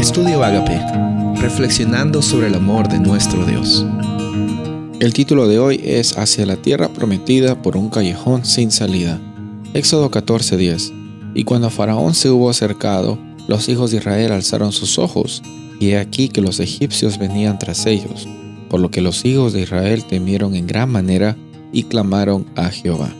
Estudio Agape, reflexionando sobre el amor de nuestro Dios. El título de hoy es Hacia la tierra prometida por un callejón sin salida. Éxodo 14:10. Y cuando Faraón se hubo acercado, los hijos de Israel alzaron sus ojos, y he aquí que los egipcios venían tras ellos, por lo que los hijos de Israel temieron en gran manera y clamaron a Jehová.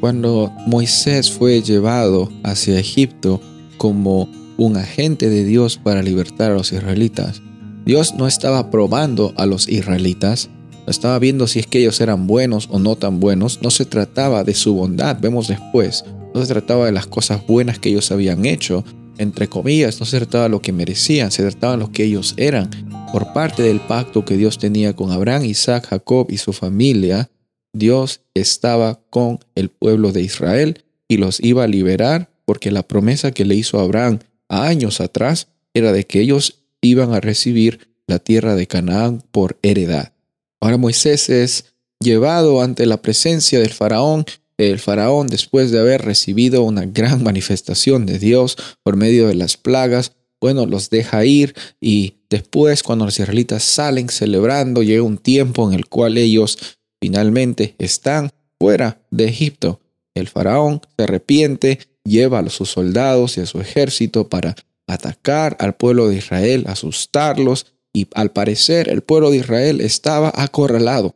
Cuando Moisés fue llevado hacia Egipto como un agente de Dios para libertar a los israelitas, Dios no estaba probando a los israelitas, no estaba viendo si es que ellos eran buenos o no tan buenos, no se trataba de su bondad, vemos después, no se trataba de las cosas buenas que ellos habían hecho, entre comillas, no se trataba de lo que merecían, se trataba de lo que ellos eran. Por parte del pacto que Dios tenía con Abraham, Isaac, Jacob y su familia, Dios estaba con el pueblo de Israel y los iba a liberar porque la promesa que le hizo Abraham años atrás era de que ellos iban a recibir la tierra de Canaán por heredad. Ahora Moisés es llevado ante la presencia del faraón. El faraón, después de haber recibido una gran manifestación de Dios por medio de las plagas, bueno, los deja ir y después cuando los israelitas salen celebrando, llega un tiempo en el cual ellos finalmente están fuera de Egipto. El faraón se arrepiente, lleva a sus soldados y a su ejército para atacar al pueblo de Israel, asustarlos, y al parecer el pueblo de Israel estaba acorralado.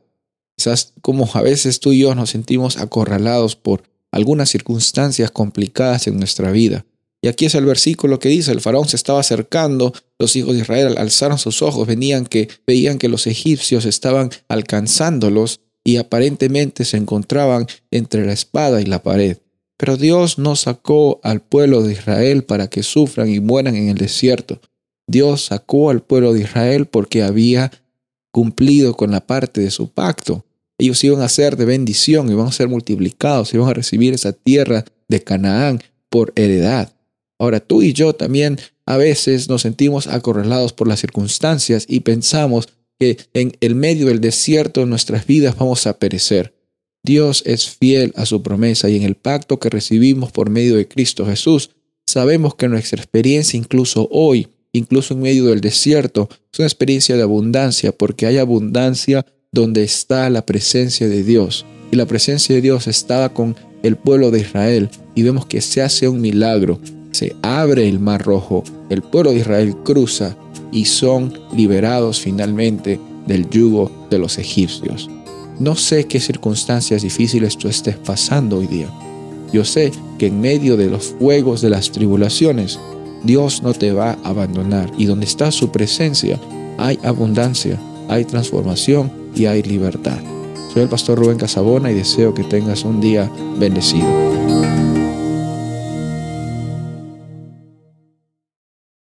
Quizás como a veces tú y yo nos sentimos acorralados por algunas circunstancias complicadas en nuestra vida. Y aquí es el versículo que dice, el faraón se estaba acercando, los hijos de Israel alzaron sus ojos, venían que veían que los egipcios estaban alcanzándolos y aparentemente se encontraban entre la espada y la pared. Pero Dios no sacó al pueblo de Israel para que sufran y mueran en el desierto. Dios sacó al pueblo de Israel porque había cumplido con la parte de su pacto. Ellos iban a ser de bendición, iban a ser multiplicados, iban a recibir esa tierra de Canaán por heredad. Ahora tú y yo también a veces nos sentimos acorralados por las circunstancias y pensamos que en el medio del desierto de nuestras vidas vamos a perecer. Dios es fiel a su promesa y en el pacto que recibimos por medio de Cristo Jesús, sabemos que nuestra experiencia incluso hoy, incluso en medio del desierto, es una experiencia de abundancia porque hay abundancia donde está la presencia de Dios. Y la presencia de Dios estaba con el pueblo de Israel y vemos que se hace un milagro. Se abre el mar rojo, el pueblo de Israel cruza y son liberados finalmente del yugo de los egipcios. No sé qué circunstancias difíciles tú estés pasando hoy día. Yo sé que en medio de los fuegos de las tribulaciones, Dios no te va a abandonar y donde está su presencia hay abundancia, hay transformación y hay libertad. Soy el pastor Rubén Casabona y deseo que tengas un día bendecido.